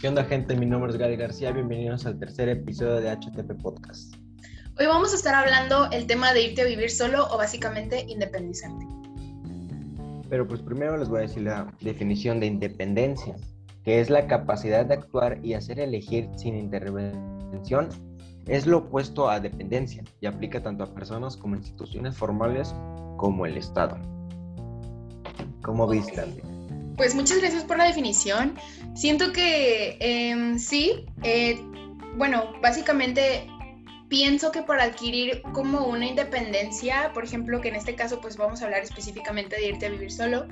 ¿Qué onda gente? Mi nombre es Gary García, bienvenidos al tercer episodio de HTP Podcast. Hoy vamos a estar hablando el tema de irte a vivir solo o básicamente independizarte. Pero pues primero les voy a decir la definición de independencia, que es la capacidad de actuar y hacer elegir sin intervención. Es lo opuesto a dependencia y aplica tanto a personas como instituciones formales como el Estado. ¿Cómo viste? Pues muchas gracias por la definición. Siento que em, sí, eh, bueno, básicamente pienso que para adquirir como una independencia, por ejemplo, que en este caso pues vamos a hablar específicamente de irte a vivir solo,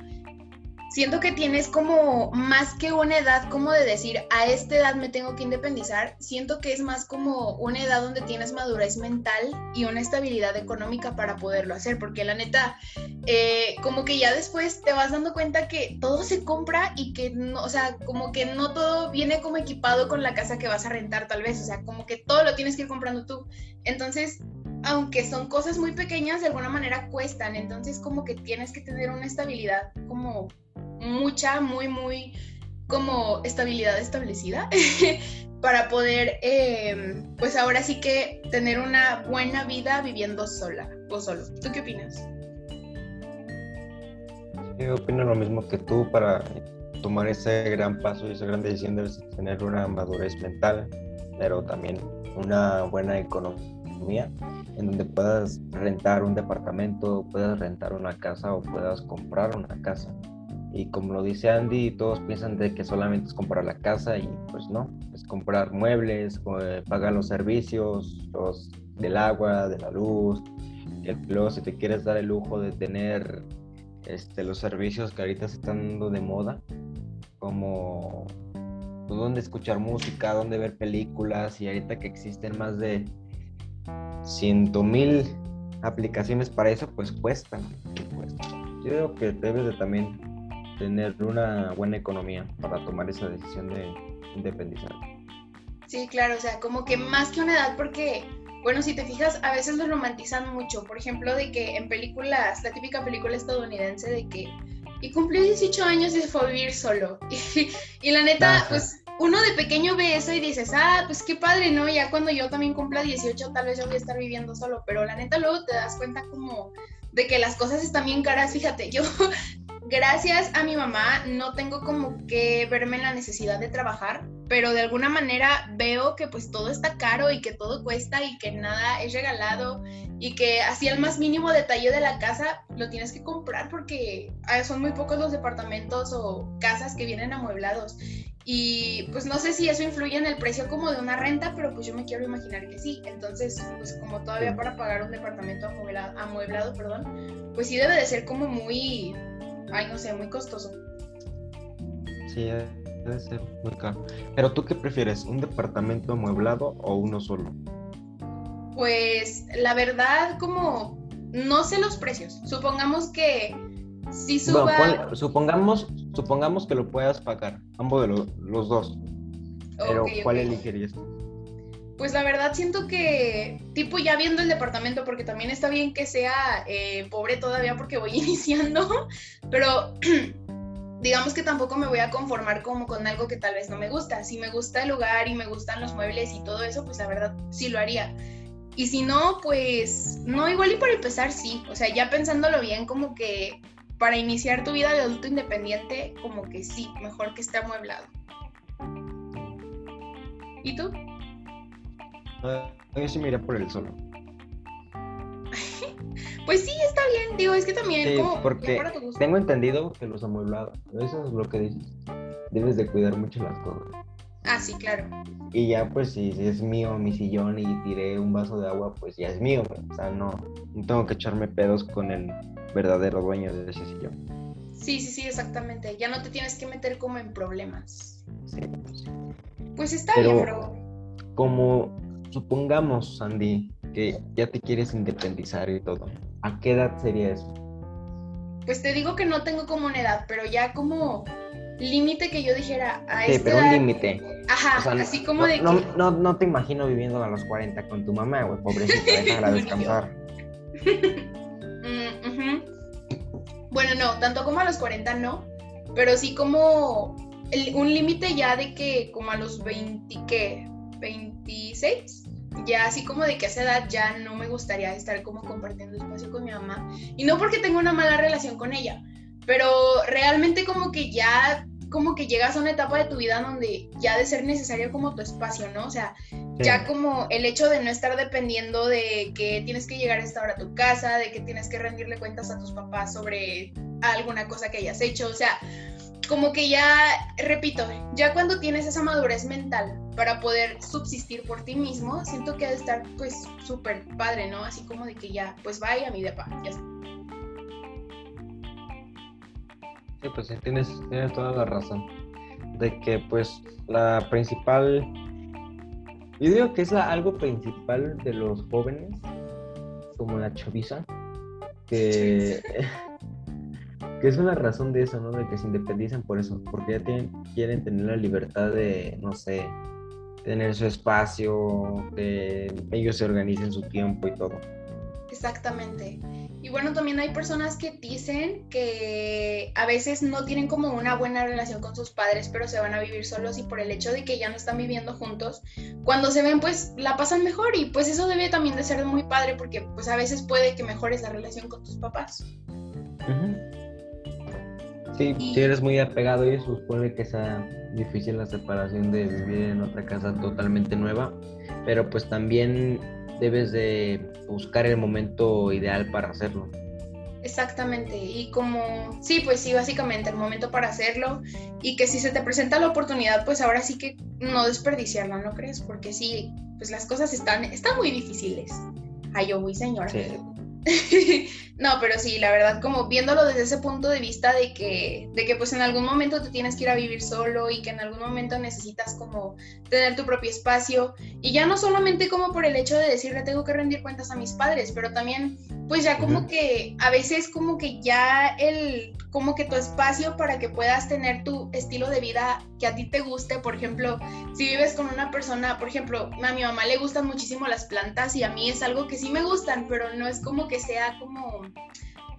siento que tienes como más que una edad como de decir a esta edad me tengo que independizar, siento que es más como una edad donde tienes madurez mental y una estabilidad económica para poderlo hacer, porque la neta, eh, como que ya después te vas dando cuenta que todo se compra y que no, o sea, como que no todo viene como equipado con la casa que vas a rentar tal vez, o sea, como que todo lo tienes que ir comprando tú. Entonces, aunque son cosas muy pequeñas, de alguna manera cuestan, entonces como que tienes que tener una estabilidad como mucha, muy, muy como estabilidad establecida para poder, em, pues ahora sí que tener una buena vida viviendo sola o solo. ¿Tú qué opinas? Yo opino lo mismo que tú para tomar ese gran paso y esa gran decisión debes tener una madurez mental, pero también una buena economía en donde puedas rentar un departamento, puedas rentar una casa o puedas comprar una casa y como lo dice Andy, todos piensan de que solamente es comprar la casa y pues no, es comprar muebles, eh, pagar los servicios, los del agua, de la luz. Luego si te quieres dar el lujo de tener este, los servicios que ahorita se están dando de moda, como pues, dónde escuchar música, dónde ver películas y ahorita que existen más de ciento mil aplicaciones para eso, pues cuestan. Yo creo que debes de también tener una buena economía para tomar esa decisión de independizar. Sí, claro, o sea, como que más que una edad, porque, bueno, si te fijas, a veces lo romantizan mucho, por ejemplo, de que en películas, la típica película estadounidense de que, y cumplió 18 años y se fue a vivir solo. Y, la neta, pues uno de pequeño ve eso y dices, ah, pues qué padre, ¿no? Ya cuando yo también cumpla 18, tal vez yo voy a estar viviendo solo, pero la neta luego te das cuenta como de que las cosas están bien caras, fíjate, yo gracias a mi mamá no tengo como que verme en la necesidad de trabajar, pero de alguna manera veo que pues todo está caro y que todo cuesta y que nada es regalado y que así el más mínimo detalle de la casa lo tienes que comprar porque ah, son muy pocos los departamentos o casas que vienen amueblados. Y pues no sé si eso influye en el precio como de una renta, pero pues yo me quiero imaginar que sí. Entonces, pues como todavía para pagar un departamento amueblado, amueblado perdón, pues sí debe de ser como muy ay, no sé, muy costoso. Sí, debe ser muy caro. Pero tú qué prefieres, un departamento amueblado o uno solo? Pues la verdad, como no sé los precios. Supongamos que si suba. supongamos, supongamos que lo puedas pagar, ambos de los dos. Pero ¿cuál elegirías tú? Pues la verdad siento que, tipo ya viendo el departamento, porque también está bien que sea eh, pobre todavía porque voy iniciando, pero digamos que tampoco me voy a conformar como con algo que tal vez no me gusta. Si me gusta el lugar y me gustan los muebles y todo eso, pues la verdad sí lo haría. Y si no, pues no, igual y por empezar sí. O sea, ya pensándolo bien, como que para iniciar tu vida de adulto independiente, como que sí, mejor que esté amueblado. ¿Y tú? yo sí me iría por el solo. pues sí, está bien. Digo, es que también. porque tengo entendido que los amueblados, eso es lo que dices. Debes de cuidar mucho las cosas. Ah, sí, claro. Y ya, pues, si, es mío mi sillón y tiré un vaso de agua, pues ya es mío. O sea, no, no tengo que echarme pedos con el verdadero dueño de ese sillón. Sí, sí, sí, exactamente. Ya no te tienes que meter como en problemas. Sí, pues, pues está bien, bro. Como supongamos, Sandy, que ya te quieres independizar y todo, ¿a qué edad sería eso? Pues te digo que no tengo como una edad, pero ya como límite que yo dijera a sí, pero un límite. Ajá, así como de no, no, no, te imagino viviendo a los 40 con tu mamá, güey, pobrecita, déjala descansar. Bueno, no, tanto como a los 40 no, pero sí como un límite ya de que como a los 20, ¿qué? 26, ya así como de que a esa edad ya no me gustaría estar como compartiendo espacio con mi mamá. Y no porque tenga una mala relación con ella, pero realmente como que ya como que llegas a una etapa de tu vida donde ya de ser necesario como tu espacio, ¿no? O sea, ya como el hecho de no estar dependiendo de que tienes que llegar a esta hora a tu casa, de que tienes que rendirle cuentas a tus papás sobre alguna cosa que hayas hecho, o sea, como que ya, repito, ya cuando tienes esa madurez mental para poder subsistir por ti mismo, siento que ha de estar pues súper padre, ¿no? Así como de que ya, pues vaya a mi depa, ya está. Sí, pues tienes, tienes toda la razón. De que pues la principal, yo digo que es algo principal de los jóvenes, como la chaviza, que... que es una razón de eso, ¿no? De que se independizan por eso, porque ya tienen, quieren tener la libertad de, no sé, tener su espacio, que ellos se organicen su tiempo y todo. Exactamente. Y bueno, también hay personas que dicen que a veces no tienen como una buena relación con sus padres, pero se van a vivir solos y por el hecho de que ya no están viviendo juntos, cuando se ven pues la pasan mejor y pues eso debe también de ser muy padre porque pues a veces puede que mejores la relación con tus papás. Sí, si eres muy apegado y eso puede que sea difícil la separación de vivir en otra casa totalmente nueva, pero pues también debes de buscar el momento ideal para hacerlo. Exactamente, y como, sí, pues sí, básicamente el momento para hacerlo y que si se te presenta la oportunidad, pues ahora sí que no desperdiciarla, ¿no crees? Porque sí, pues las cosas están, están muy difíciles. Ay, yo voy, señora. Sí. no, pero sí, la verdad, como viéndolo desde ese punto de vista de que, de que pues en algún momento te tienes que ir a vivir solo y que en algún momento necesitas como tener tu propio espacio. Y ya no solamente como por el hecho de decirle tengo que rendir cuentas a mis padres, pero también pues ya como que a veces como que ya el como que tu espacio para que puedas tener tu estilo de vida que a ti te guste, por ejemplo, si vives con una persona, por ejemplo, a mi mamá le gustan muchísimo las plantas y a mí es algo que sí me gustan, pero no es como que sea como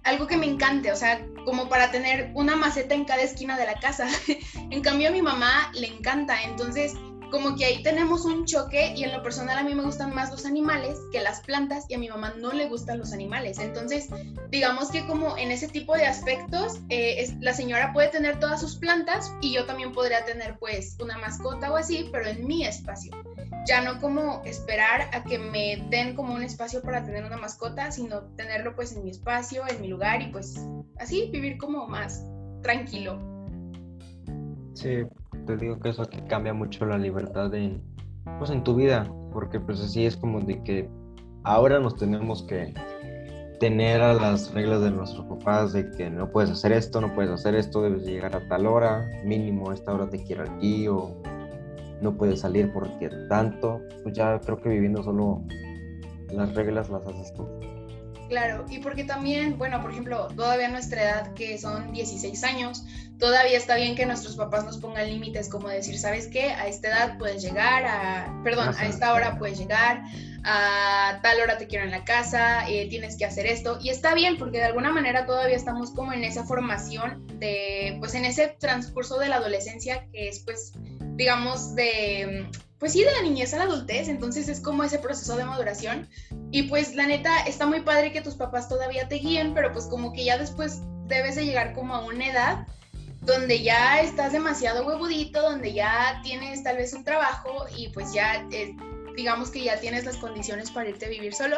algo que me encante, o sea, como para tener una maceta en cada esquina de la casa. en cambio a mi mamá le encanta, entonces como que ahí tenemos un choque y en lo personal a mí me gustan más los animales que las plantas y a mi mamá no le gustan los animales. Entonces, digamos que como en ese tipo de aspectos, eh, la señora puede tener todas sus plantas y yo también podría tener pues una mascota o así, pero en mi espacio. Ya no como esperar a que me den como un espacio para tener una mascota, sino tenerlo pues en mi espacio, en mi lugar y pues así vivir como más tranquilo. Sí, te digo que eso que cambia mucho la libertad en, pues, en tu vida, porque pues así es como de que ahora nos tenemos que tener a las reglas de nuestros papás de que no puedes hacer esto, no puedes hacer esto, debes llegar a tal hora, mínimo esta hora te quiero aquí o no puedes salir porque tanto, pues ya creo que viviendo solo las reglas las haces tú. Claro, y porque también, bueno, por ejemplo, todavía nuestra edad, que son 16 años, todavía está bien que nuestros papás nos pongan límites como decir, ¿sabes qué? A esta edad puedes llegar, a, perdón, a esta hora puedes llegar, a tal hora te quiero en la casa, eh, tienes que hacer esto. Y está bien, porque de alguna manera todavía estamos como en esa formación de, pues en ese transcurso de la adolescencia que es pues, digamos, de pues sí, de la niñez a la adultez, entonces es como ese proceso de maduración. Y pues la neta, está muy padre que tus papás todavía te guíen, pero pues como que ya después debes de llegar como a una edad donde ya estás demasiado huevudito, donde ya tienes tal vez un trabajo y pues ya eh, digamos que ya tienes las condiciones para irte a vivir solo.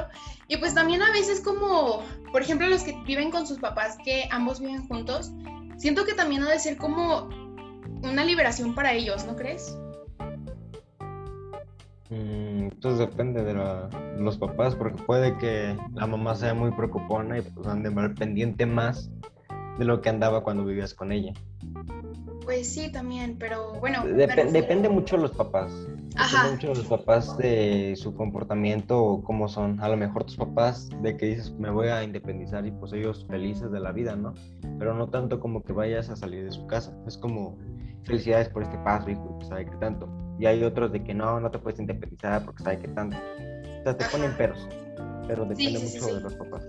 Y pues también a veces como, por ejemplo, los que viven con sus papás, que ambos viven juntos, siento que también ha de ser como una liberación para ellos, ¿no crees? Entonces mm, pues depende de, los papás, porque puede que la mamá sea muy preocupona y pues ande mal pendiente más de lo que andaba cuando vivías con ella. Pues sí, también, pero bueno. depende mucho de los papás. Depende mucho de los papás de su comportamiento o cómo son. A lo mejor tus papás de que dices me voy a independizar y pues ellos felices de la vida, ¿no? Pero no tanto como que vayas a salir de su casa. Es como felicidades por este paso, hijo, sabe qué tanto y hay otros de que no, no te puedes independizar porque sabe que tanto. O sea, te ponen peros, pero depende mucho de los papás.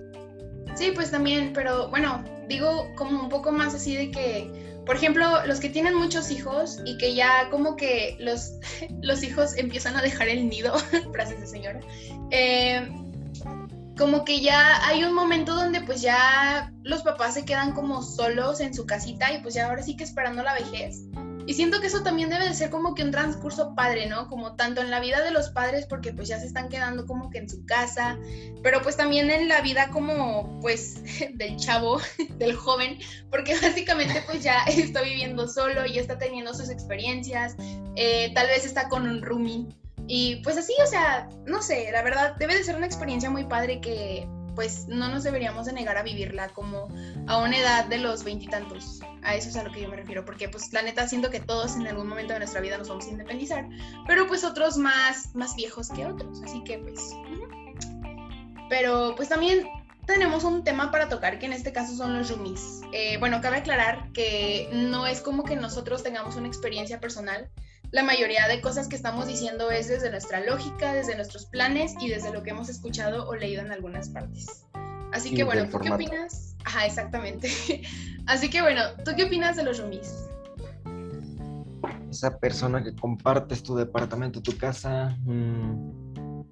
Sí, pues también, pero bueno, digo como un poco más así de que, por ejemplo, los que tienen muchos hijos y que ya como que los, los hijos empiezan a dejar el nido, frases de señora, eh, como que ya hay un momento donde pues ya los papás se quedan como solos en su casita y pues ya ahora sí que esperando la vejez. Y siento que eso también debe de ser como que un transcurso padre, ¿no? Como tanto en la vida de los padres porque pues ya se están quedando como que en su casa, pero pues también en la vida como pues del chavo, del joven, porque básicamente pues ya está viviendo solo, y está teniendo sus experiencias, eh, tal vez está con un roomie. Y pues así, o sea, no sé, la verdad debe de ser una experiencia muy padre que pues no nos deberíamos de negar a vivirla como a una edad de los veintitantos. A eso es a lo que yo me refiero, porque pues la neta siento que todos en algún momento de nuestra vida nos vamos a independizar, pero pues otros más, más viejos que otros, así que pues... Pero pues también tenemos un tema para tocar que en este caso son los roomies. Eh, bueno, cabe aclarar que no es como que nosotros tengamos una experiencia personal, la mayoría de cosas que estamos diciendo es desde nuestra lógica, desde nuestros planes y desde lo que hemos escuchado o leído en algunas partes. Así que bueno, ¿tú qué opinas? Ajá, exactamente. Así que bueno, ¿tú qué opinas de los roomies? Esa persona que compartes tu departamento, tu casa, mm,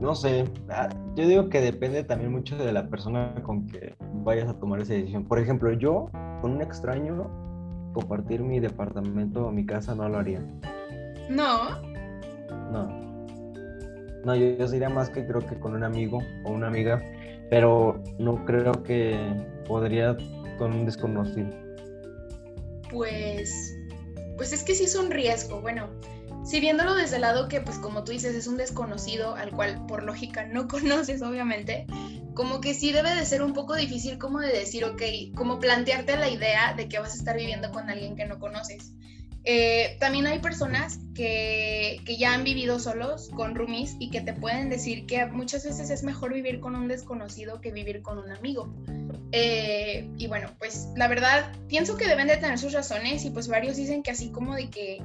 no sé, ah, yo digo que depende también mucho de la persona con que vayas a tomar esa decisión. Por ejemplo, yo con un extraño compartir mi departamento o mi casa no lo haría. No. No. No, yo, yo sería más que creo que con un amigo o una amiga, pero no creo que podría con un desconocido. Pues, pues es que sí es un riesgo. Bueno, si viéndolo desde el lado que, pues como tú dices, es un desconocido al cual por lógica no conoces, obviamente, como que sí debe de ser un poco difícil como de decir, ok, como plantearte la idea de que vas a estar viviendo con alguien que no conoces. Eh, también hay personas que, que, ya han vivido solos con roomies y que te pueden decir que muchas veces es mejor vivir con un desconocido que vivir con un amigo. Eh, y bueno, pues la verdad pienso que deben de tener sus razones y pues varios dicen que así como de que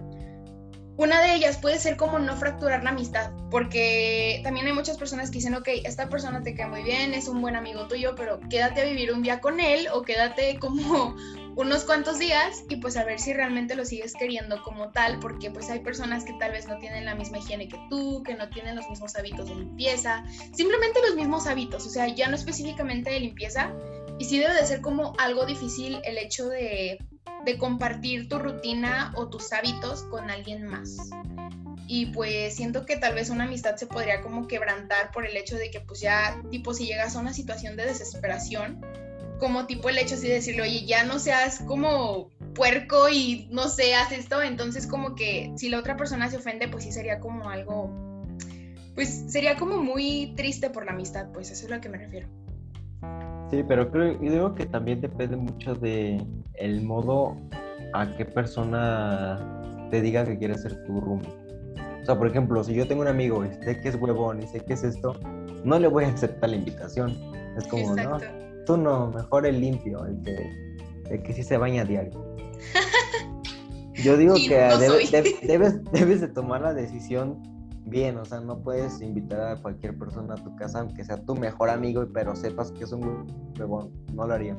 una de ellas puede ser como no fracturar la amistad, porque también hay muchas personas que dicen, ok, esta persona te cae muy bien, es un buen amigo tuyo, pero quédate a vivir un día con él o quédate como unos cuantos días y pues a ver si realmente lo sigues queriendo como tal, porque pues hay personas que tal vez no tienen la misma higiene que tú, que no tienen los mismos hábitos de limpieza, simplemente los mismos hábitos, o sea, ya no específicamente de limpieza, y sí debe de ser como algo difícil el hecho de de compartir tu rutina o tus hábitos con alguien más. Y pues siento que tal vez una amistad se podría como quebrantar por el hecho de que pues ya tipo si llegas a una situación de desesperación, como tipo el hecho así de decirle, oye, ya no seas como puerco y no seas esto, entonces como que si la otra persona se ofende, pues sí sería como algo, pues sería como muy triste por la amistad, pues eso es lo que me refiero. Sí, pero creo, yo digo que también depende mucho de el modo a qué persona te diga que quiere ser tu room. O sea, por ejemplo, si yo tengo un amigo y sé que es huevón y sé que es esto, no le voy a aceptar la invitación. Es como, no, tú no, mejor el limpio, el que, el que sí se baña diario. Yo digo que debes, debes de tomar la decisión bien, o sea, no puedes invitar a cualquier persona a tu casa, aunque sea tu mejor amigo, pero sepas que es un huevón, no lo haría.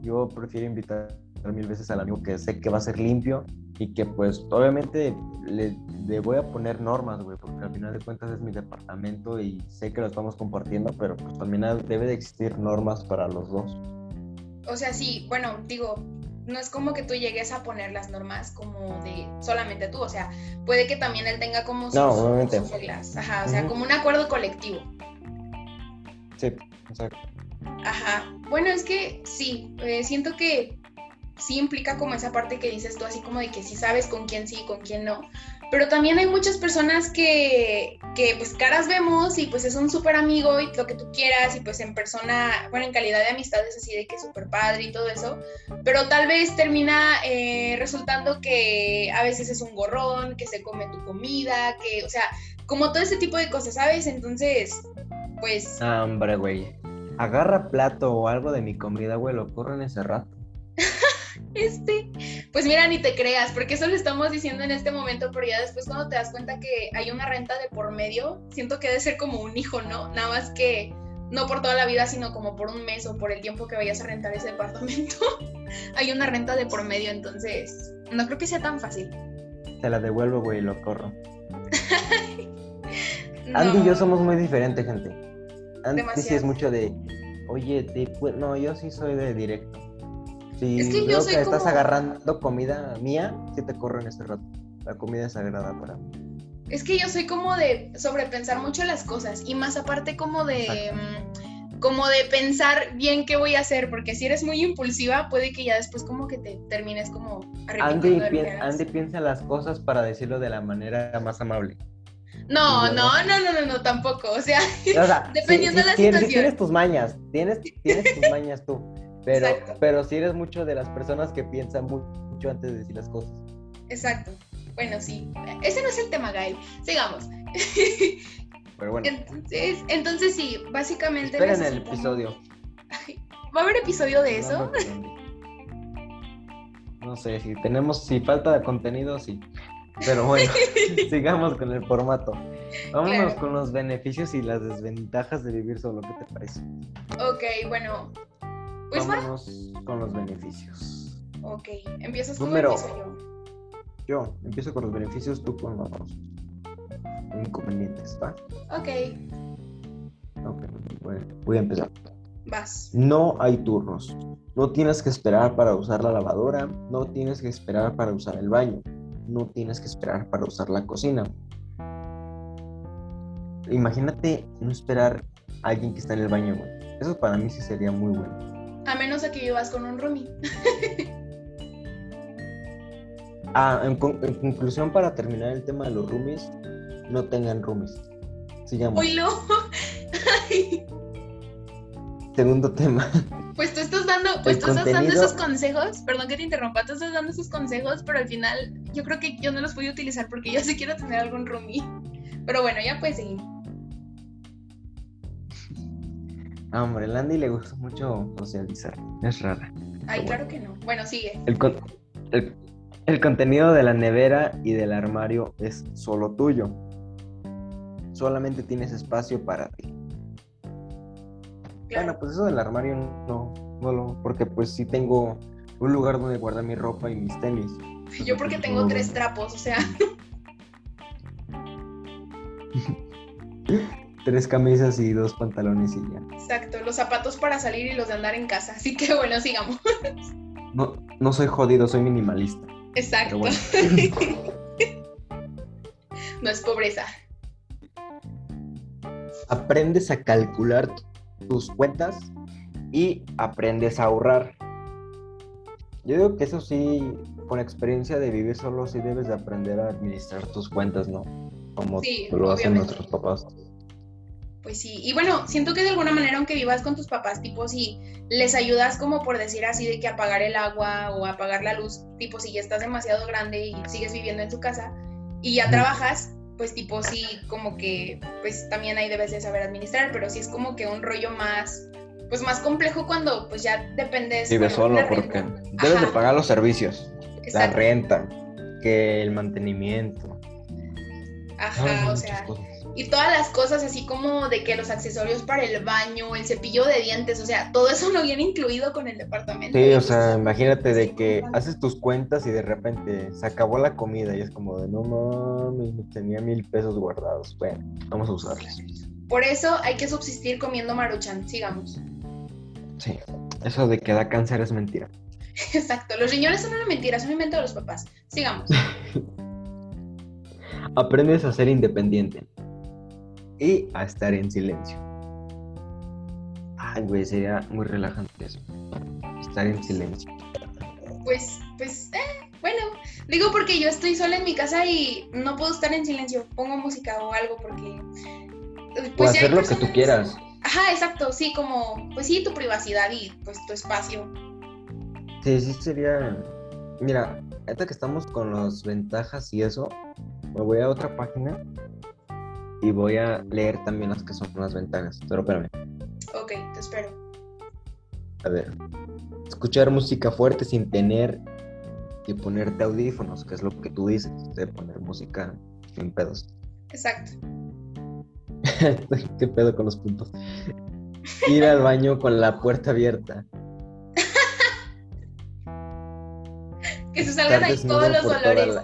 Yo prefiero invitar mil veces al amigo que sé que va a ser limpio y que pues obviamente le, voy a poner normas, güey, porque al final de cuentas es mi departamento y sé que lo estamos compartiendo, pero pues también debe de existir normas para los dos. O sea, sí, bueno, digo, no es como que tú llegues a poner las normas como de solamente tú, o sea, puede que también él tenga como sus, reglas, ajá, o sea, como un acuerdo colectivo. Sí, exacto. Ajá, bueno, es que sí, eh, siento que sí implica como esa parte que dices tú, así como de que sí sabes con quién sí y con quién no, pero también hay muchas personas que, que pues caras vemos y pues es un súper amigo y lo que tú quieras y pues en persona, bueno, en calidad de amistad es así de que es súper padre y todo eso, pero tal vez termina eh, resultando que a veces es un gorrón, que se come tu comida, que, o sea, como todo ese tipo de cosas, ¿sabes? Entonces, pues... Hombre, güey, agarra plato o algo de mi comida, güey, lo corro en ese rato. este, pues mira, ni te creas, porque eso lo estamos diciendo en este momento, pero ya después cuando te das cuenta que hay una renta de por medio, siento que debe ser como un hijo, ¿no? Nada más que no por toda la vida, sino como por un mes o por el tiempo que vayas a rentar ese departamento, hay una renta de por medio, entonces no creo que sea tan fácil. Te la devuelvo, güey, lo corro. Andy y yo somos muy diferentes, gente. Andy sí es mucho de, oye, no, yo sí soy de directo. Si es que yo que estás agarrando comida mía, sí te corro en este rato. La comida es sagrada para mí. Es que yo soy como de sobrepensar mucho las cosas y más aparte como de mm, como de pensar bien qué voy a hacer, porque si eres muy impulsiva, puede que ya después como que te termines como Andy, Andy piensa las cosas para decirlo de la manera más amable. No, no, no, no, no, no, tampoco. O sea, dependiendo de la situación. Tienes tus mañas, tienes, tienes tus mañas tú. Pero, pero si eres mucho de las personas que piensan mucho antes de decir las cosas. Exacto. Bueno, sí. Ese no es el tema, Gael. Sigamos. Pero bueno. Entonces, entonces sí, básicamente. Esperen el episodio. ¿Va a haber episodio de eso? No sé, si tenemos, si falta de contenido, sí. Pero bueno, sigamos con el formato. Vámonos con los beneficios y las desventajas de vivir solo. ¿Qué te parece? Ok, bueno. Pues Vámonos con los beneficios. Ok, empiezas tú Número... yo. Yo empiezo con los beneficios, tú con los inconvenientes, ¿va? Ok. Ok, bueno, voy a empezar. Vas. No hay turnos. No tienes que esperar para usar la lavadora, no tienes que esperar para usar el baño, no tienes que esperar para usar la cocina. Imagínate no esperar a alguien que está en el baño, güey. Eso para mí sí sería muy bueno. A menos de que vivas con un roomie. Ah, en, conclusión, para terminar el tema de los roomies, no tengan roomies. Sigamos. ¡Uy, no! Segundo tema. Pues tú estás dando, pues tú estás dando esos consejos, perdón que te interrumpa, tú estás dando esos consejos, pero al final yo creo que yo no los voy a utilizar porque yo sí quiero tener algún roomie. Pero bueno, ya puedes seguir. Ah, hombre, Landy le gusta mucho socializar, es rara. Ay, claro que no. Bueno, sigue. El, el, el contenido de la nevera y del armario es solo tuyo. Solamente tienes espacio para ti. Bueno, pues eso del armario no, no lo, porque pues sí tengo un lugar donde guardar mi ropa y mis tenis. Yo porque tengo tres trapos, o sea. tres camisas y dos pantalones y ya. Exacto, los zapatos para salir y los de andar en casa. Así que bueno, sigamos. No, no soy jodido, soy minimalista. Exacto. no es pobreza. Aprendes a calcular tus cuentas y aprendes a ahorrar. Yo digo que eso sí, con experiencia de vivir solo, sí debes de aprender a administrar tus cuentas, ¿no? Como lo hacen nuestros papás. Pues sí, y bueno, siento que de alguna manera, aunque vivas con tus papás, tipo, si les ayudas como por decir así de que apagar el agua o apagar la luz, tipo, si ya estás demasiado grande y sigues viviendo en tu casa y ya trabajas, pues tipo, sí, como que, pues también ahí debes de saber administrar, pero sí es como que un rollo más, pues más complejo cuando pues ya dependes. Vives solo porque debes de pagar los servicios, la renta, que el mantenimiento. Ajá, o sea y todas las cosas así como de que los accesorios para el baño, el cepillo de dientes, o sea, todo eso no viene incluido con el departamento. Sí, o sea, imagínate de que haces tus cuentas y de repente se acabó la comida y es como de no mames, tenía mil pesos guardados. Bueno, vamos a usarlos. Por eso hay que subsistir comiendo maruchan, sigamos. Sí, eso de que da cáncer es mentira. Exacto, los riñones son una mentira, son un invento de los papás. Sigamos. Aprendes a ser independiente y a estar en silencio. Ay, güey, sería muy relajante eso. Estar en silencio. Pues, pues, eh, bueno, digo porque yo estoy sola en mi casa y no puedo estar en silencio. Pongo música o algo porque. Pues, hacer lo que tú quieras. Ajá, exacto, sí, como, pues sí, tu privacidad y pues tu espacio. Sí, sí sería. Mira, ahorita que estamos con las ventajas y eso, me voy a otra página y voy a leer también las que son las ventajas. Pero espérame. Ok, te espero. A ver. Escuchar música fuerte sin tener que ponerte audífonos, que es lo que tú dices, de poner música sin pedos. Exacto. ¿Qué pedo con los puntos? Ir al baño con la puerta abierta. que se salgan ahí todos los olores.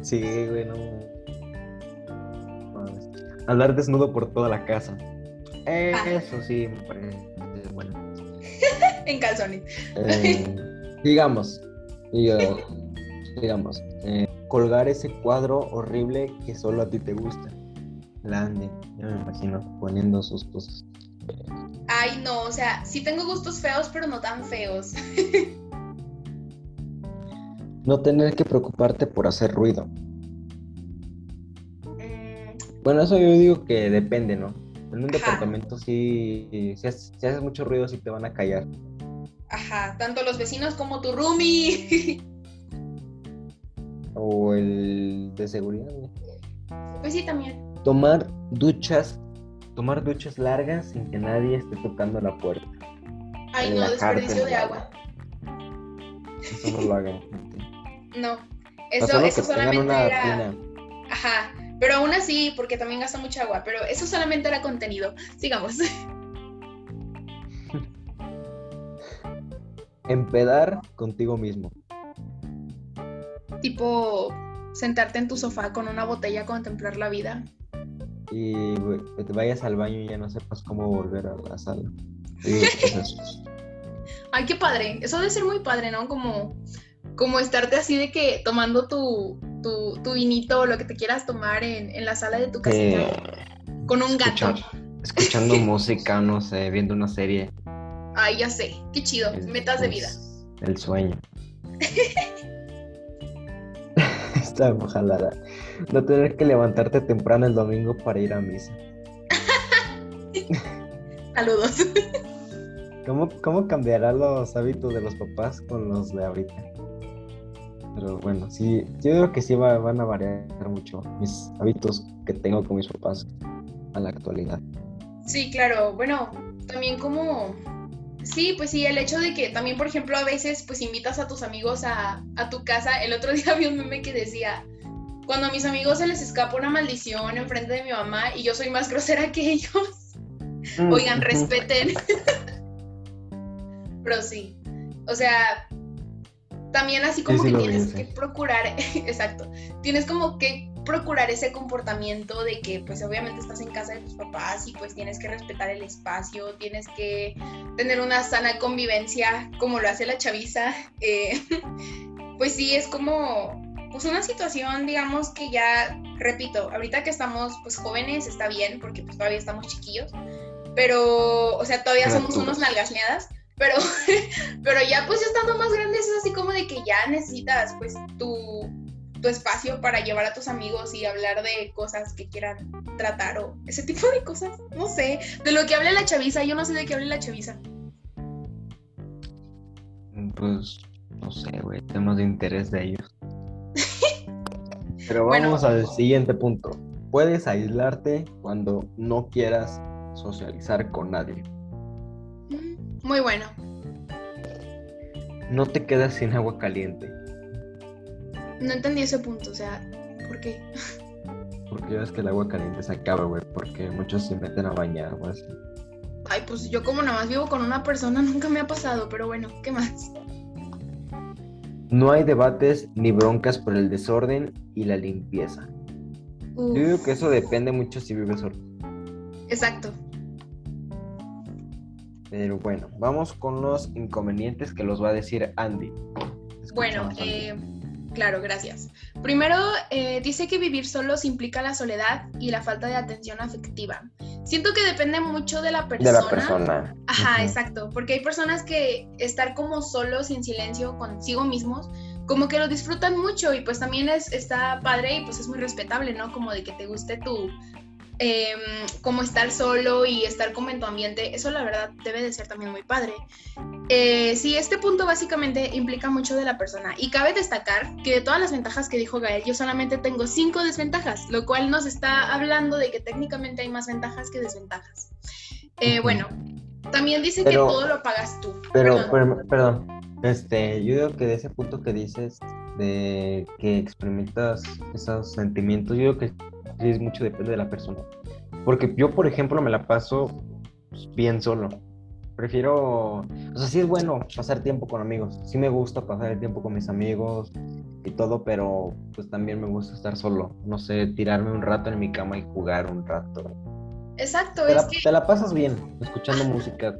Sí, güey, no. Hablar desnudo por toda la casa. Ah. Eso sí, me parece bueno. en calzones. Eh, digamos, digamos, eh, colgar ese cuadro horrible que solo a ti te gusta. Grande, ya me imagino poniendo sus cosas. Ay, no, o sea, sí tengo gustos feos, pero no tan feos. no tener que preocuparte por hacer ruido. Bueno, eso yo digo que depende, ¿no? En un departamento sí, si haces, mucho ruido sí te van a callar. Ajá, tanto los vecinos como tu roomie. o el de seguridad. Pues sí, también. Tomar duchas, tomar duchas largas sin que nadie esté tocando la puerta. Ay, no, desperdicio de agua. Eso no lo hagan. No, eso, eso solamente era... Ajá, pero aún así, porque también gasta mucha agua, pero eso solamente era contenido. Sigamos. Empedar contigo mismo. Tipo, sentarte en tu sofá con una botella a contemplar la vida. Y te vayas al baño y ya no sepas cómo volver a la sala. Ay, qué padre. Eso debe ser muy padre, ¿no? Como como estarte así de que tomando tu, tu, vinito o lo que te quieras tomar en, la sala de tu casita con un gato. escuchando música, no sé, viendo una serie. Ay, ya sé, qué chido, metas de vida. El sueño. Está ojalá No tener que levantarte temprano el domingo para ir a misa. Saludos. ¿Cómo, ¿Cómo cambiará los hábitos de los papás con los de ahorita? Pero bueno, sí, yo creo que sí van a variar mucho mis hábitos que tengo con mis papás a la actualidad. Sí, claro. Bueno, también como... Sí, pues sí, el hecho de que también, por ejemplo, a veces pues invitas a tus amigos a, a tu casa. El otro día vi un meme que decía, cuando a mis amigos se les escapa una maldición enfrente de mi mamá y yo soy más grosera que ellos. Mm, Oigan, respeten. Pero sí. O sea, también así como que tienes que procurar, exacto, tienes como que procurar ese comportamiento de que pues obviamente estás en casa de tus papás y pues tienes que respetar el espacio, tienes que tener una sana convivencia como lo hace la chaviza, eh, pues sí, es como pues una situación digamos que ya, repito, ahorita que estamos pues jóvenes está bien porque pues todavía estamos chiquillos, pero o sea, todavía somos unos nalgasneadas pero, pero ya pues estando más grandes es así como de que ya necesitas pues tu, tu espacio para llevar a tus amigos y hablar de cosas que quieran tratar o ese tipo de cosas. No sé, de lo que hable la chaviza, yo no sé de qué hable la chaviza. Pues, no sé, güey, temas de interés de ellos. Pero vamos al siguiente punto. Puedes aislarte cuando no quieras socializar con nadie. Muy bueno. No te quedas sin agua caliente. No entendí ese punto, o sea, ¿por qué? Porque ya ves que el agua caliente se acaba, güey, porque muchos se meten a bañar o así. Ay, pues yo como nada más vivo con una persona nunca me ha pasado, pero bueno, ¿qué más? No hay debates ni broncas por el desorden y la limpieza. Yo digo que eso depende mucho si vives solo. Exacto. Pero bueno, vamos con los inconvenientes que los va a decir Andy. bueno, eh, claro, gracias. Primero, eh, dice que vivir solos implica la soledad y la falta de atención afectiva. Siento que depende mucho de la persona. De la persona. Ajá, exacto. Porque hay personas que estar como solos y en silencio consigo mismos, como que lo disfrutan mucho y pues también es, está padre y pues es muy respetable, ¿no? Como de que te guste tu, Em, como estar solo y estar como en tu ambiente, eso la verdad debe de ser también muy padre. Eh, sí, este punto básicamente implica mucho de la persona y cabe destacar que de todas las ventajas que dijo Gael, yo solamente tengo cinco desventajas, lo cual nos está hablando de que técnicamente hay más ventajas que desventajas. Eh, bueno, también dice que todo lo pagas tú. Pero, perdón. este, yo digo que de ese punto que dices de que experimentas esos sentimientos, yo digo que es mucho depende de la persona. Porque yo, por ejemplo, me la paso bien solo. Prefiero, o sea, sí es bueno pasar tiempo con amigos, sí me gusta pasar el tiempo con mis amigos y todo, pero pues también me gusta estar solo, no sé, tirarme un rato en mi cama y jugar un rato. Exacto, te es la, que... te la pasas bien, escuchando música.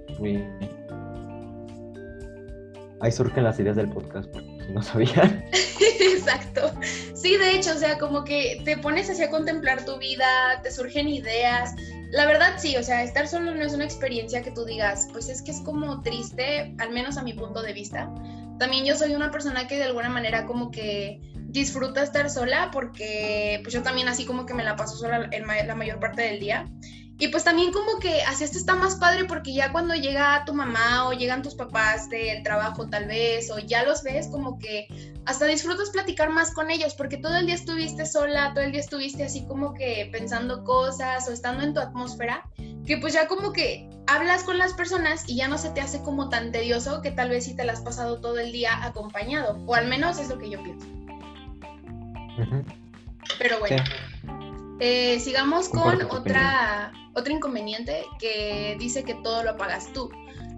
Ahí surgen las ideas del podcast, no sabían. Exacto. Sí, de hecho, o sea, como que te pones así a contemplar tu vida, te surgen ideas. La verdad, sí, o sea, estar solo no es una experiencia que tú digas, pues es que es como triste, al menos a mi punto de vista. También yo soy una persona que de alguna manera como que disfruta estar sola porque pues yo también así como que me la paso sola ma- la mayor parte del día. Y pues también como que así esto está más padre porque ya cuando llega tu mamá o llegan tus papás del trabajo tal vez o ya los ves como que hasta disfrutas platicar más con ellos porque todo el día estuviste sola, todo el día estuviste así como que pensando cosas o estando en tu atmósfera, que pues ya como que hablas con las personas y ya no se te hace como tan tedioso que tal vez si te la has pasado todo el día acompañado, o al menos es lo que yo pienso. Pero bueno, eh, sigamos con otra, otro inconveniente que dice que todo lo pagas tú,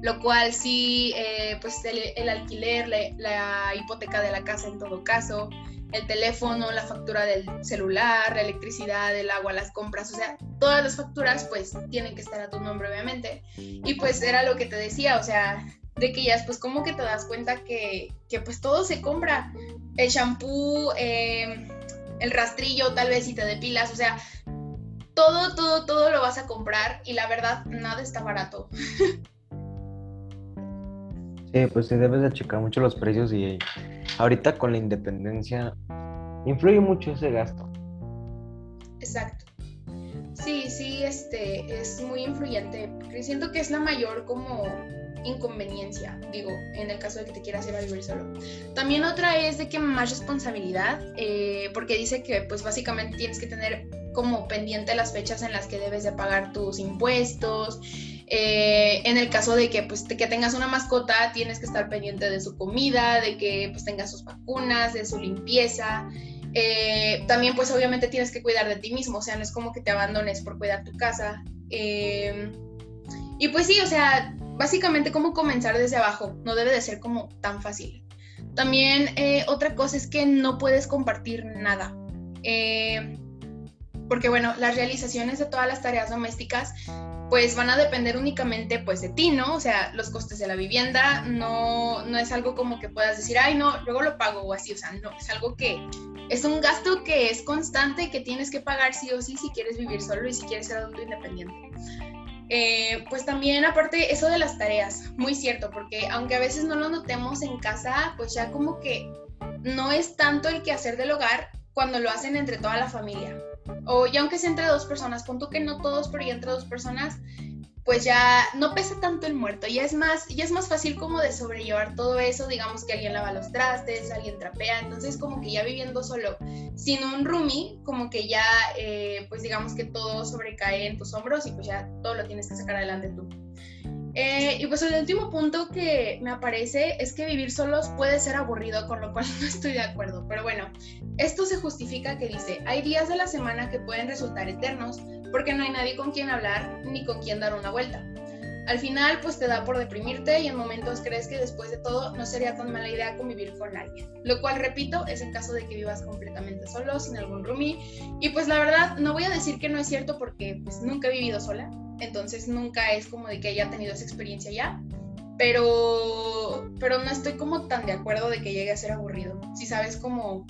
lo cual sí, eh, pues el, el alquiler, la, la hipoteca de la casa en todo caso, el teléfono, la factura del celular, la electricidad, el agua, las compras, o sea, todas las facturas pues tienen que estar a tu nombre obviamente. Y pues era lo que te decía, o sea, de que ya después como que te das cuenta que, que pues todo se compra, el shampoo, eh, el rastrillo tal vez si te depilas, o sea, todo, todo, todo lo vas a comprar y la verdad nada está barato. Sí, pues sí debes de checar mucho los precios y ahorita con la independencia influye mucho ese gasto. Exacto. Sí, sí, este es muy influyente. Siento que es la mayor como inconveniencia, digo, en el caso de que te quieras ir a vivir solo. También otra es de que más responsabilidad, eh, porque dice que pues básicamente tienes que tener como pendiente las fechas en las que debes de pagar tus impuestos. Eh, en el caso de que pues que tengas una mascota, tienes que estar pendiente de su comida, de que pues tenga sus vacunas, de su limpieza. Eh, también pues obviamente tienes que cuidar de ti mismo, o sea, no es como que te abandones por cuidar tu casa. Eh, y pues sí, o sea, básicamente como comenzar desde abajo, no debe de ser como tan fácil. También eh, otra cosa es que no puedes compartir nada. Porque bueno, las realizaciones de todas las tareas domésticas pues van a depender únicamente pues de ti, ¿no? O sea, los costes de la vivienda no, no es algo como que puedas decir, ay, no, luego lo pago o así, o sea, no, es algo que es un gasto que es constante que tienes que pagar sí o sí si quieres vivir solo y si quieres ser adulto independiente. Eh, pues también aparte eso de las tareas, muy cierto, porque aunque a veces no lo notemos en casa, pues ya como que no es tanto el quehacer del hogar cuando lo hacen entre toda la familia. O ya aunque sea entre dos personas, pon tú que no todos, pero ya entre dos personas, pues ya no pesa tanto el muerto, ya es más, ya es más fácil como de sobrellevar todo eso, digamos que alguien lava los trastes, alguien trapea, entonces como que ya viviendo solo, sin un roomie, como que ya, eh, pues digamos que todo sobrecae en tus hombros y pues ya todo lo tienes que sacar adelante tú. Eh, y pues el último punto que me aparece es que vivir solos puede ser aburrido, con lo cual no estoy de acuerdo. Pero bueno, esto se justifica que dice, hay días de la semana que pueden resultar eternos porque no hay nadie con quien hablar ni con quien dar una vuelta. Al final, pues te da por deprimirte y en momentos crees que después de todo no sería tan mala idea convivir con alguien. Lo cual, repito, es en caso de que vivas completamente solo, sin algún roomie. Y pues la verdad, no voy a decir que no es cierto porque pues nunca he vivido sola. Entonces nunca es como de que haya tenido esa experiencia ya. Pero, pero no estoy como tan de acuerdo de que llegue a ser aburrido. Si sabes como,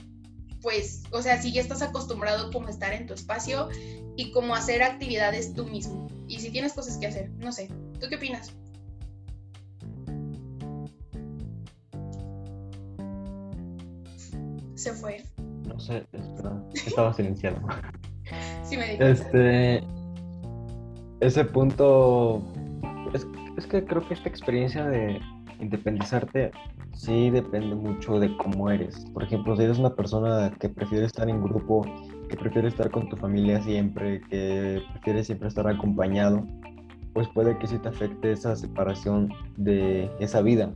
pues, o sea, si ya estás acostumbrado como a estar en tu espacio y como hacer actividades tú mismo. Y si tienes cosas que hacer, no sé. ¿Tú qué opinas? Se fue. No sé, estaba silenciado. Sí me di cuenta. Este, ese punto, es, que creo que esta experiencia de independizarte sí depende mucho de cómo eres. Por ejemplo, si eres una persona que prefiere estar en grupo, que prefiere estar con tu familia siempre, que prefiere siempre estar acompañado, pues puede que sí te afecte esa separación de esa vida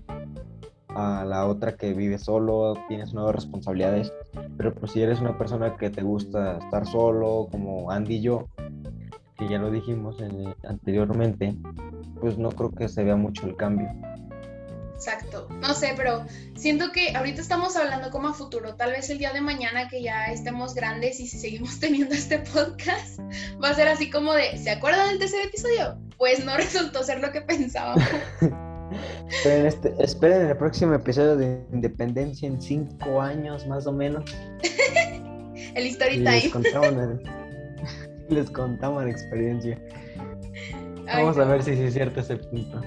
a la otra que vive solo, tienes nuevas responsabilidades, pero pues si eres una persona que te gusta estar solo, como Andy y yo, que ya lo dijimos en- anteriormente, pues no creo que se vea mucho el cambio. Exacto. No sé, pero siento que ahorita estamos hablando como a futuro. Tal vez el día de mañana que ya estemos grandes y si seguimos teniendo este podcast, va a ser así como de, ¿se acuerdan del tercer episodio? Pues no resultó ser lo que pensábamos. esperen, este, esperen el próximo episodio de Independencia en cinco años más o menos. el story time. Les contamos, la experiencia. Vamos a ver si es cierto ese punto.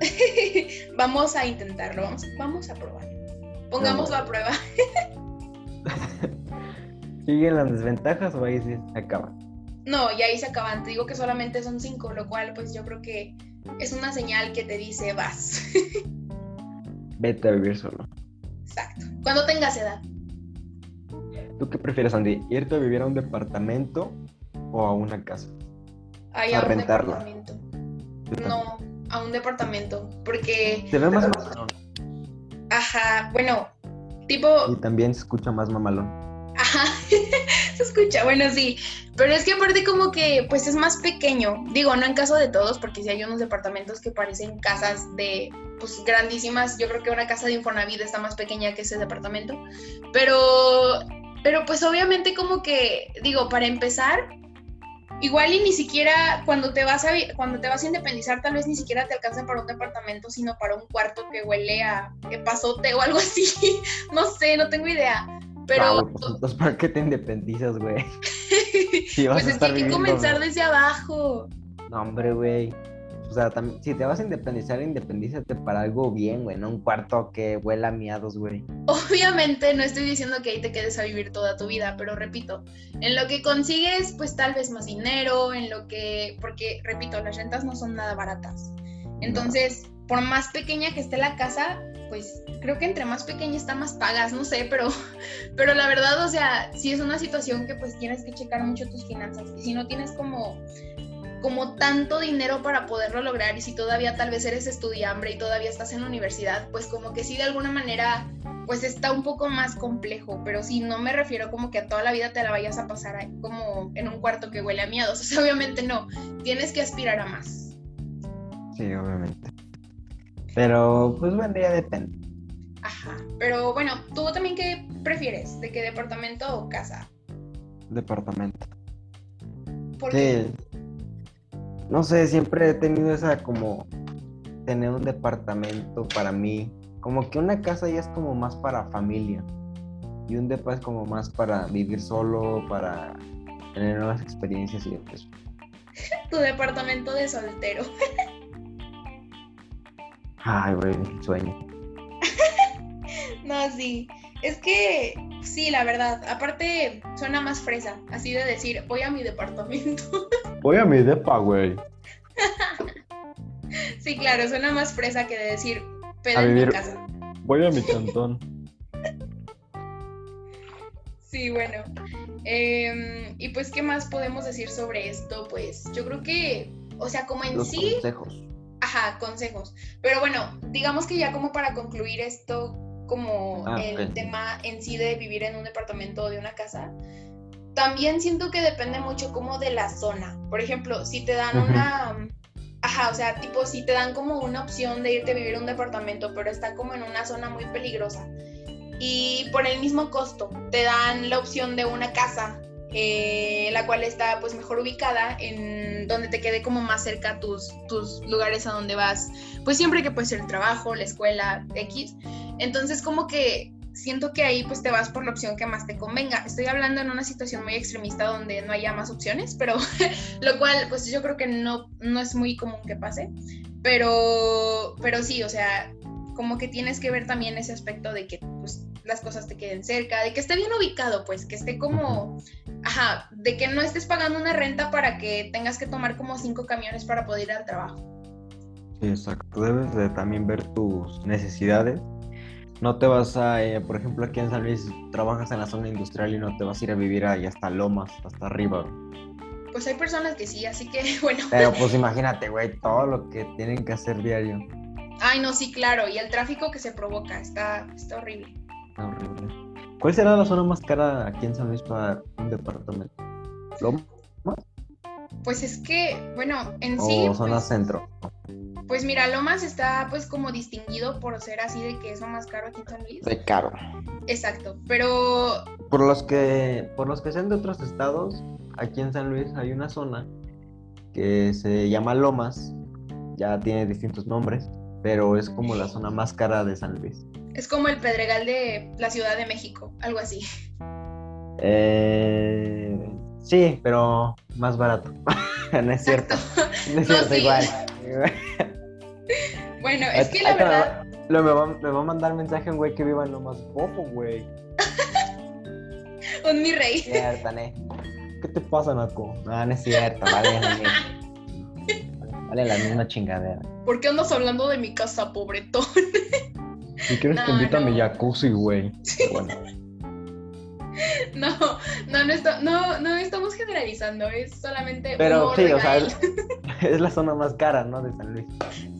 vamos a intentarlo, vamos, vamos a probar. Pongámoslo a prueba. ¿Siguen las desventajas o ahí se acaba? No, y ahí se acaban. Te digo que solamente son cinco, lo cual pues yo creo que es una señal que te dice vas. Vete a vivir solo. Exacto. Cuando tengas edad. ¿Tú qué prefieres, Andy? ¿Irte a vivir a un departamento o a una casa? a, rentarlo. No, a un departamento, porque... Se ve más mamalón. Ajá, bueno, tipo... Y también se escucha más mamalón. Ajá, se escucha, bueno, sí, pero es que aparte como que, pues es más pequeño, digo, no en caso de todos, porque si hay unos departamentos que parecen casas de, pues grandísimas, yo creo que una casa de Infonavit está más pequeña que ese departamento, pero, pero pues obviamente como que, digo, para empezar, igual y ni siquiera cuando te vas a cuando te vas a independizar tal vez ni siquiera te alcanza para un departamento sino para un cuarto que huele a pasote o algo así. No sé no tengo idea. Pero pues, entonces para qué te independizas güey pues es que hay que comenzar desde abajo. No hombre güey o sea, si te vas a independizar, independízate para algo bien, güey, no un cuarto que huela a miados, güey. Obviamente no estoy diciendo que ahí te quedes a vivir toda tu vida, pero repito, en lo que consigues, pues tal vez más dinero, en lo que, porque repito, las rentas no son nada baratas. Entonces, por más pequeña que esté la casa, pues creo que entre más pequeña está más pagas, no sé, pero, pero la verdad, o sea, si es una situación que pues tienes que checar mucho tus finanzas y si no tienes como como tanto dinero para poderlo lograr y si todavía tal vez eres estudiambre y todavía estás en la universidad, pues como que sí de alguna manera pues está un poco más complejo, pero sí no me refiero como que a toda la vida te la vayas a pasar ahí como en un cuarto que huele a miedos, o sea, obviamente no, tienes que aspirar a más. Sí, obviamente. Pero pues ya depende. Ajá, pero bueno, ¿tú también qué prefieres? ¿De qué departamento o casa? Departamento. ¿Por qué? No sé, siempre he tenido esa como tener un departamento para mí. Como que una casa ya es como más para familia. Y un depa es como más para vivir solo, para tener nuevas experiencias y eso. tu departamento de soltero. Ay, güey, sueño. no, sí. Es que sí, la verdad. Aparte, suena más fresa. Así de decir, voy a mi departamento. Voy a mi depa, güey. sí, claro, suena más fresa que de decir, pedo en mi casa. Voy a mi cantón. sí, bueno. Em, y pues, ¿qué más podemos decir sobre esto? Pues yo creo que, o sea, como en sí... Consejos. Ajá, consejos. Pero bueno, digamos que ya como para concluir esto, como ah, el tema en sí de vivir en un departamento o de una casa, también siento que depende mucho como de la zona. Por ejemplo, si te dan una... Ajá, o sea, tipo, si te dan como una opción de irte a vivir a un departamento, pero está como en una zona muy peligrosa. Y por el mismo costo, te dan la opción de una casa, eh, la cual está pues mejor ubicada, en donde te quede como más cerca tus, tus lugares a donde vas. Pues siempre que puede ser el trabajo, la escuela, X. Entonces como que siento que ahí pues te vas por la opción que más te convenga. Estoy hablando en una situación muy extremista donde no haya más opciones, pero lo cual pues yo creo que no, no es muy común que pase. Pero, pero sí, o sea, como que tienes que ver también ese aspecto de que pues las cosas te queden cerca, de que esté bien ubicado, pues, que esté como, ajá, de que no estés pagando una renta para que tengas que tomar como cinco camiones para poder ir al trabajo. exacto, debes de también ver tus necesidades no te vas a, eh, por ejemplo, aquí en San Luis trabajas en la zona industrial y no te vas a ir a vivir ahí hasta Lomas, hasta arriba. Pues hay personas que sí, así que bueno. Pero pues imagínate, güey, todo lo que tienen que hacer diario. Ay, no, sí, claro, y el tráfico que se provoca, está, está horrible. Está horrible. ¿Cuál será la zona más cara aquí en San Luis para un departamento? ¿Lomas? Pues es que, bueno, en sí. O zona pues, centro. Pues mira, Lomas está pues como distinguido por ser así de que es lo más caro aquí en San Luis. De caro. Exacto, pero Por los que, por los que sean de otros estados, aquí en San Luis hay una zona que se llama Lomas, ya tiene distintos nombres, pero es como la zona más cara de San Luis. Es como el Pedregal de la Ciudad de México, algo así. Eh, sí, pero más barato. no es cierto. No es No, cierto sí. igual. Bueno, es que la verdad, lo- me, va, me va a mandar mensaje un güey que viva en Lomas Popo, güey. un mi rey. Cierta, ¿eh? ¿Qué te pasa, Naco? No, no es cierto, vale misma. Vale la misma chingadera. ¿Por qué andas hablando de mi casa, pobretón? Si quieres No, te invito a mi no. jacuzzi, güey. Bueno, No, no, no, está- no, no estamos generalizando, es solamente pero sí, o sea, es la zona más cara, ¿no? De San Luis.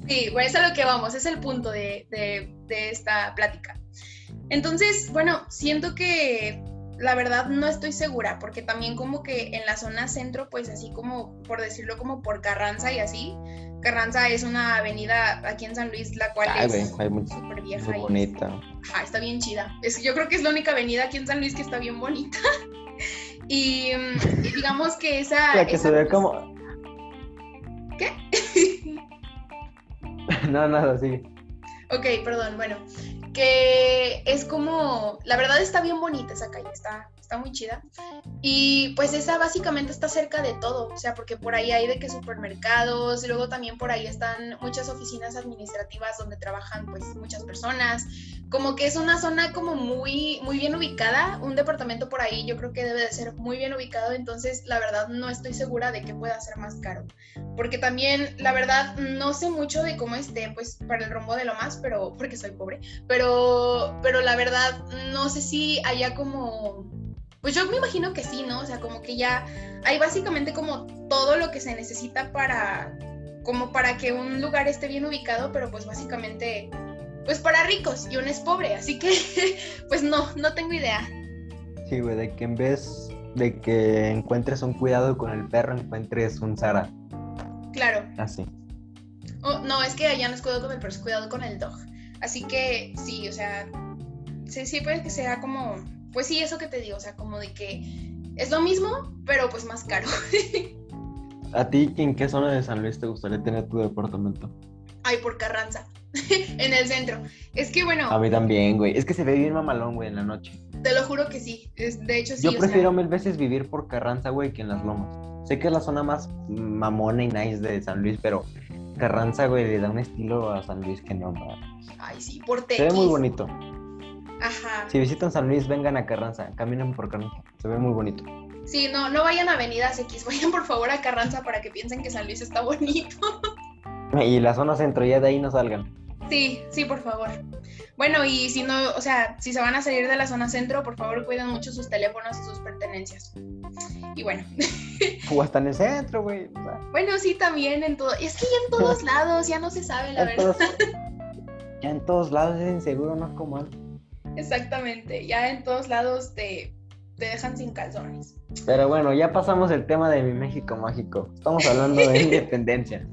Sí, bueno, es a lo que vamos, es el punto de, de- de esta plática. Entonces, bueno, siento que la verdad no estoy segura, porque también como que en la zona centro, pues así como, por decirlo, como por Carranza y así, Carranza es una avenida aquí en San Luis, la cual Ay, es súper vieja. muy y- bonita. Ajá, está bien chida. Es, yo creo que es la única avenida aquí en San Luis que está bien bonita. y, y digamos que esa... La que esa- se ve como. ¿Qué? No, nada, sí. Ok, perdón, bueno, que es como, la verdad está bien bonita esa calle, está, está muy chida. Y pues esa básicamente está cerca de todo, o sea, porque por ahí hay de que supermercados, y luego también por ahí están muchas oficinas administrativas donde trabajan pues muchas personas. Como que es una zona como muy, muy bien ubicada, un departamento por ahí yo creo que debe de ser muy bien ubicado, entonces la verdad no estoy segura de que pueda ser más caro porque también la verdad no sé mucho de cómo esté pues para el rombo de lo más, pero porque soy pobre, pero pero la verdad no sé si haya como pues yo me imagino que sí, ¿no? O sea, como que ya hay básicamente como todo lo que se necesita para como para que un lugar esté bien ubicado, pero pues básicamente pues para ricos y uno es pobre, así que pues no, no tengo idea. Sí, güey, de que en vez de que encuentres un cuidado con el perro, encuentres un Zara. Claro. Así. Oh, no, es que allá no es cuidado con el perro, es cuidado con el dog. Así que sí, o sea, sí, sí puede que sea como, pues sí, eso que te digo, o sea, como de que es lo mismo, pero pues más caro. ¿A ti en qué zona de San Luis te gustaría tener tu departamento? Ay, por Carranza, en el centro. Es que bueno, A mí también, güey. Es que se ve bien mamalón, güey, en la noche. te lo juro que sí. Es, de hecho, sí. Yo sea, prefiero mil veces vivir por Carranza, güey, que en las lomas. Sé que es la zona más mamona y nice de San Luis, pero Carranza, güey, le da un estilo a San Luis que no, no. Ay, sí, por Se ve muy Tequis. bonito. Ajá. Si visitan San Luis, vengan a Carranza, caminen por Carranza. Se ve muy bonito. Sí, no, no vayan a Avenidas X, vayan por favor a Carranza para que piensen que San Luis está bonito. Y la zona centro, ya de ahí no salgan. Sí, sí, por favor. Bueno, y si no, o sea, si se van a salir de la zona centro, por favor cuiden mucho sus teléfonos y sus pertenencias. Y bueno, O hasta en el centro, güey. o sea, bueno, sí, también en todo. Es que ya en todos lados ya no se sabe, la en verdad. todos, ya en todos lados es inseguro, no es como antes. Exactamente, ya en todos lados te, te dejan sin calzones. Pero bueno, ya pasamos el tema de mi México mágico. Estamos hablando de independencia.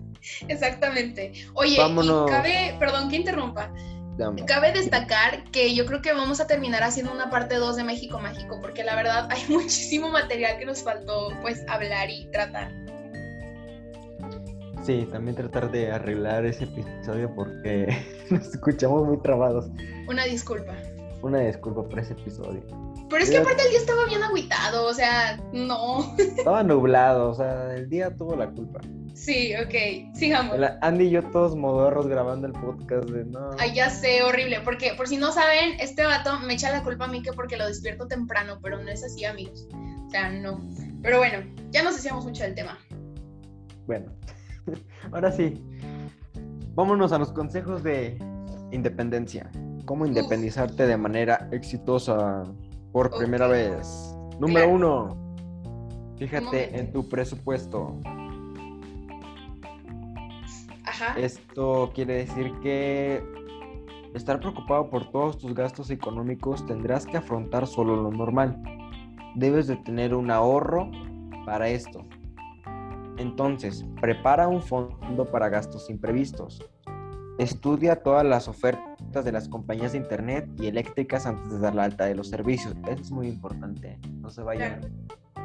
Exactamente. Oye, Vámonos. y cabe, perdón que interrumpa, Dame. cabe destacar que yo creo que vamos a terminar haciendo una parte 2 de México Mágico, porque la verdad hay muchísimo material que nos faltó pues hablar y tratar. Sí, también tratar de arreglar ese episodio porque nos escuchamos muy trabados. Una disculpa. Una disculpa por ese episodio. Pero es que aparte el día estaba bien agüitado, o sea, no. Estaba nublado, o sea, el día tuvo la culpa. Sí, ok, sigamos. Andy y yo todos modorros grabando el podcast de no. Ay, ya sé, horrible, porque por si no saben, este vato me echa la culpa a mí que porque lo despierto temprano, pero no es así, amigos. O sea, no. Pero bueno, ya nos decíamos mucho del tema. Bueno, ahora sí. Vámonos a los consejos de independencia. ¿Cómo independizarte de manera exitosa por primera vez? Número Claro. uno. Fíjate en tu presupuesto. Ajá. Esto quiere decir que estar preocupado por todos tus gastos económicos tendrás que afrontar solo lo normal. Debes de tener un ahorro para esto. Entonces, prepara un fondo para gastos imprevistos. Estudia todas las ofertas de las compañías de internet y eléctricas antes de dar la alta de los servicios. Eso es muy importante. No se vayan.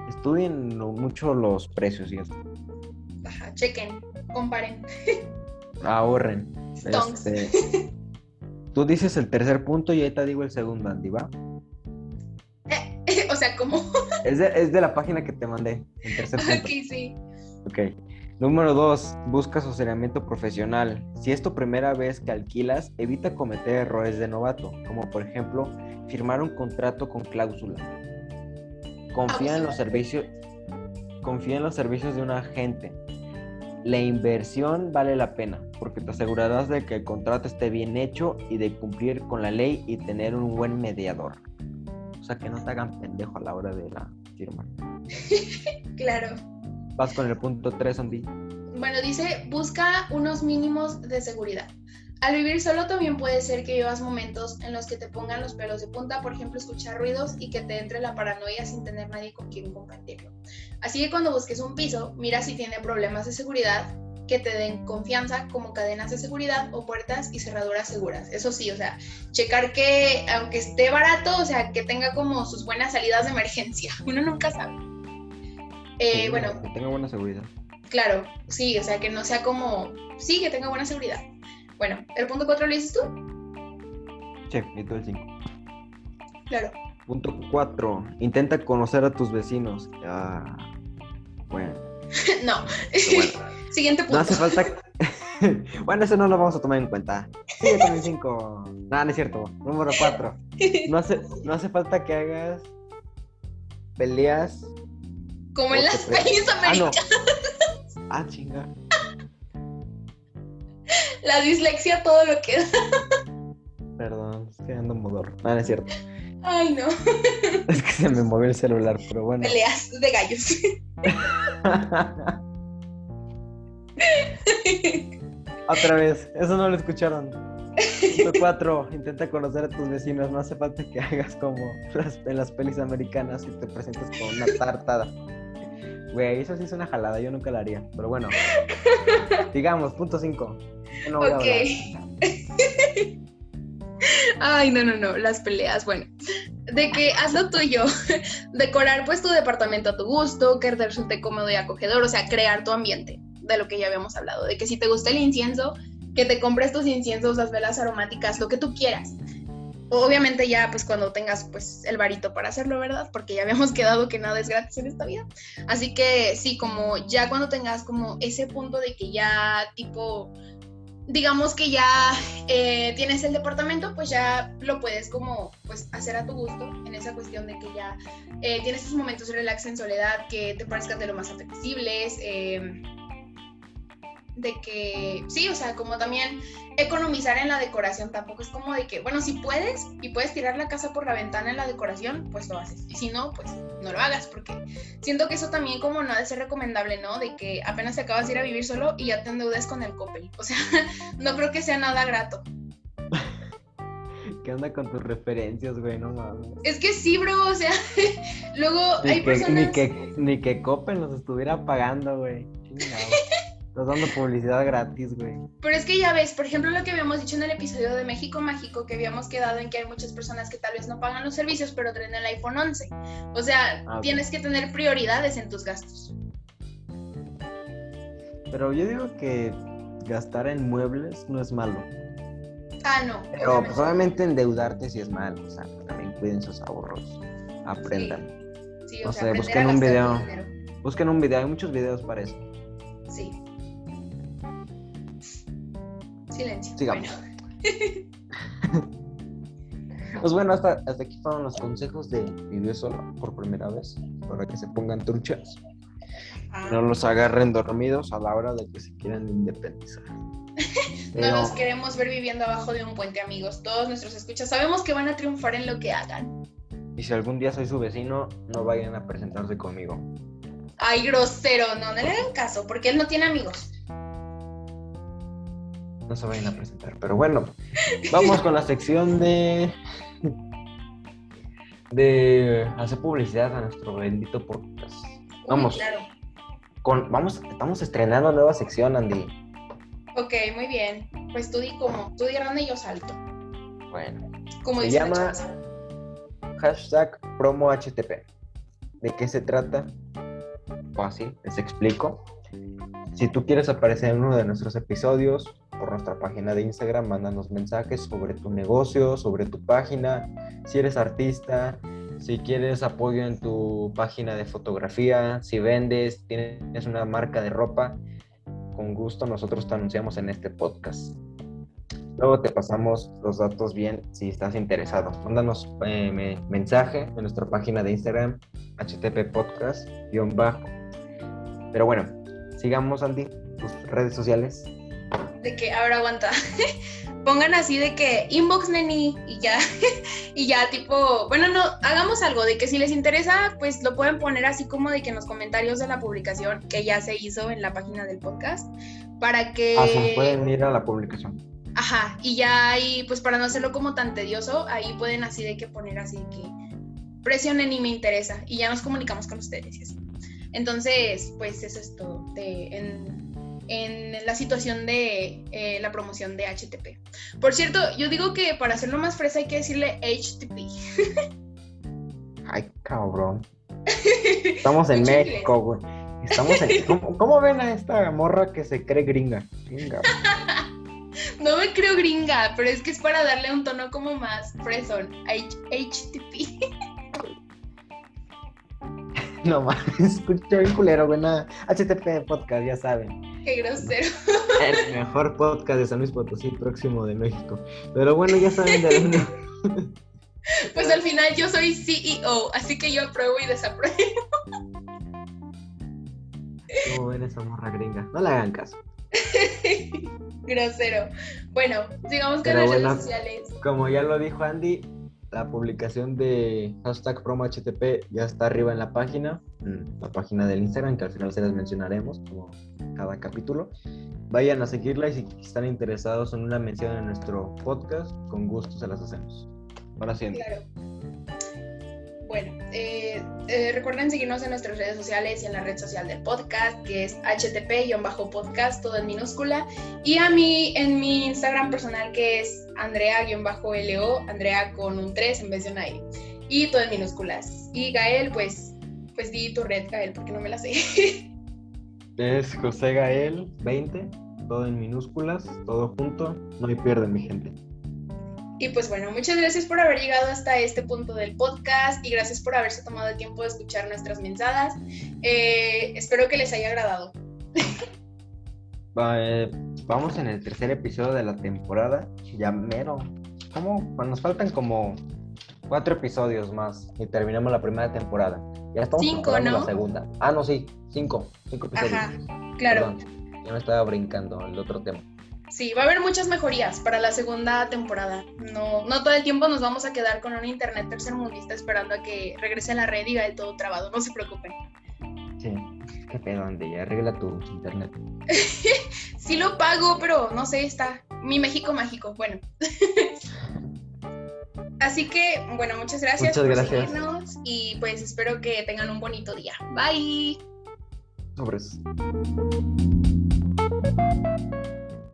Estudien mucho los precios y eso. Ajá, chequen, comparen. Ahorren. Este, tú dices el tercer punto y ahí te digo el segundo, Andy, ¿va? o sea, ¿cómo? es, de, es de la página que te mandé, el tercer punto. Ok, sí. Ok. Número dos, busca asesoramiento profesional. Si es tu primera vez que alquilas, evita cometer errores de novato, como por ejemplo firmar un contrato con cláusula. Confía en los servicios, confía en los servicios de un agente. La inversión vale la pena, porque te asegurarás de que el contrato esté bien hecho y de cumplir con la ley y tener un buen mediador. O sea, que no te hagan pendejo a la hora de la firma. claro. Vas con el punto 3, Andy. Bueno, dice, busca unos mínimos de seguridad. Al vivir solo también puede ser que vivas momentos en los que te pongan los pelos de punta, por ejemplo, escuchar ruidos y que te entre la paranoia sin tener nadie con quien compartirlo. Así que cuando busques un piso, mira si tiene problemas de seguridad que te den confianza como cadenas de seguridad o puertas y cerraduras seguras. Eso sí, o sea, checar que aunque esté barato, o sea, que tenga como sus buenas salidas de emergencia. Uno nunca sabe. Eh, bueno. Que tenga buena seguridad. Claro, sí, o sea, que no sea como, sí, que tenga buena seguridad. Bueno, ¿el punto 4 lo dices tú? Sí, y tú el 5. Claro. Punto 4. Intenta conocer a tus vecinos. Ah, bueno. no. Siguiente punto. No hace falta. bueno, eso no lo vamos a tomar en cuenta. Sigue con el 5. No, no es cierto. Número 4. No hace, no hace falta que hagas peleas como en las pelis americanas. Ah, ah, chinga. La dislexia todo lo que da. Perdón, estoy ando modor. No, no es cierto. Ay, no. Es que se me movió el celular, pero bueno. Peleas de gallos. Otra vez, eso no lo escucharon. Punto 4. Intenta conocer a tus vecinos. No hace falta que hagas como en las pelis americanas y te presentes con una tartada. Güey, eso sí es una jalada, yo nunca la haría. Pero bueno, digamos, punto 5. ok. Ay, no, no, no, las peleas, bueno. De que haz lo tuyo, decorar pues tu departamento a tu gusto, que resulte cómodo y acogedor, o sea, crear tu ambiente, de lo que ya habíamos hablado, de que si te gusta el incienso, que te compres tus inciensos, las velas aromáticas, lo que tú quieras. Obviamente ya pues cuando tengas pues el varito para hacerlo, ¿verdad? Porque ya habíamos quedado que nada es gratis en esta vida. Así que sí, como ya cuando tengas como ese punto de que ya tipo, digamos que ya eh, tienes el departamento, pues ya lo puedes como pues hacer a tu gusto en esa cuestión de que ya eh, tienes esos momentos de relax en soledad que te parezcan de lo más apetecibles. Eh, de que, sí, o sea, como también economizar en la decoración, tampoco es como de que, bueno, si puedes y puedes tirar la casa por la ventana en la decoración, pues lo haces. Y si no, pues no lo hagas, porque siento que eso también como no ha de ser recomendable, ¿no? De que apenas te acabas de ir a vivir solo y ya te endeudes con el Coppel. O sea, no creo que sea nada grato. ¿Qué onda con tus referencias, güey? No mames. Es que sí, bro, o sea, luego hay personas... Ni que, ni que Coppel nos estuviera pagando, güey. Estás dando publicidad gratis, güey. Pero es que ya ves, por ejemplo, lo que habíamos dicho en el episodio de México Mágico, que habíamos quedado en que hay muchas personas que tal vez no pagan los servicios, pero traen el iPhone 11. O sea, ah, tienes que tener prioridades en tus gastos. Pero yo digo que gastar en muebles no es malo. Ah, no. Pero pues, obviamente endeudarte sí es malo. O sea, también cuiden sus ahorros. Aprendan. Sí, o, sea, busquen un video. Busquen un video, hay muchos videos para eso. Sí. Silencio. Sigamos. pues bueno, hasta, hasta aquí fueron los consejos de vivir solo por primera vez, para que se pongan truchas. Ah. No los agarren dormidos a la hora de que se quieran independizar. no los queremos ver viviendo abajo de un puente, amigos. Todos nuestros escuchas sabemos que van a triunfar en lo que hagan. Y si algún día soy su vecino, no vayan a presentarse conmigo. Ay, grosero, no, no le hagan caso, porque él no tiene amigos no se vayan a presentar. Pero bueno, vamos con la sección de de hacer publicidad a nuestro bendito podcast. Vamos. con, vamos, estamos estrenando nueva sección, Andy. Ok, muy bien. Pues tú di como, tú di grande y yo salto. Bueno. Como se llama hashtag promo HTP. ¿De qué se trata? Fácil, les explico. Si tú quieres aparecer en uno de nuestros episodios por nuestra página de Instagram, mándanos mensajes sobre tu negocio, sobre tu página, si eres artista, si quieres apoyo en tu página de fotografía, si vendes, tienes una marca de ropa, con gusto nosotros te anunciamos en este podcast. Luego te pasamos los datos bien si estás interesado. Mándanos eh, me- mensaje en nuestra página de Instagram, HTP Podcast, guion bajo. Pero bueno, sigamos, Andy, tus redes sociales. De que, ahora aguanta. Pongan así de que inbox neni y ya. y ya, tipo, bueno, no, hagamos algo de que si les interesa, pues lo pueden poner así como de que en los comentarios de la publicación que ya se hizo en la página del podcast. Para que. Ah, sí, pueden ir a la publicación. Ajá, y ya ahí, pues para no hacerlo como tan tedioso, ahí pueden así de que poner así de que presionen y me interesa. Y ya nos comunicamos con ustedes y así. Entonces, pues eso es todo de, en, en la situación de eh, la promoción de HTP. Por cierto, yo digo que para hacerlo más fresa hay que decirle HTP. Ay, cabrón. Estamos en México, güey. Estamos en... ¿Cómo, cómo ven a esta morra que se cree gringa? Gringa. No me creo gringa, pero es que es para darle un tono como más fresón. H- HTP. No mames, escucho bien culero, güey. HTP Podcast, ya saben. Qué grosero. El mejor podcast de San Luis Potosí, próximo de México. Pero bueno, ya saben de dónde. Pues al final yo soy CEO, así que yo apruebo y desapruebo. ¿Cómo ven esa morra gringa? No le hagan caso. Grosero. Bueno, sigamos con Pero las bueno. redes sociales. Como ya lo dijo Andy, la publicación de hashtag promo HTP ya está arriba en la página, en la página del Instagram, que al final se las mencionaremos como cada capítulo. Vayan a seguirla y si están interesados en una mención en nuestro podcast, con gusto se las hacemos. Ahora sí. Claro. Bueno, eh, eh, recuerden seguirnos en nuestras redes sociales y en la red social del podcast, que es HTP-podcast, todo en minúscula. Y a mí en mi Instagram personal, que es Andrea-LO, Andrea con un 3 en vez de una E. Y todo en minúsculas. Y Gael, pues, pues di tu red, Gael, porque no me la sé. Es José Gael 20, todo en minúsculas, todo junto, no hay pierde mi gente. Y pues bueno, muchas gracias por haber llegado hasta este punto del podcast y gracias por haberse tomado el tiempo de escuchar nuestras mensadas. Eh, espero que les haya agradado. Eh, vamos en el tercer episodio de la temporada, ya mero. ¿Cómo? Nos faltan como cuatro episodios más y terminamos la primera temporada. Ya estamos Cinco, la segunda. Ah, no, sí, cinco, cinco episodios. Ajá, claro. Perdón, ya me estaba brincando el otro tema. Sí, va a haber muchas mejorías para la segunda temporada. No, no todo el tiempo nos vamos a quedar con un internet tercermundista esperando a que regrese la red y el todo trabado. No se preocupen. Sí, qué pedo, Andy, arregla tu internet. Sí lo pago, pero no sé, está mi México mágico. Bueno. Así que, bueno, muchas gracias Muchas por gracias. seguirnos y pues espero que tengan un bonito día. Bye.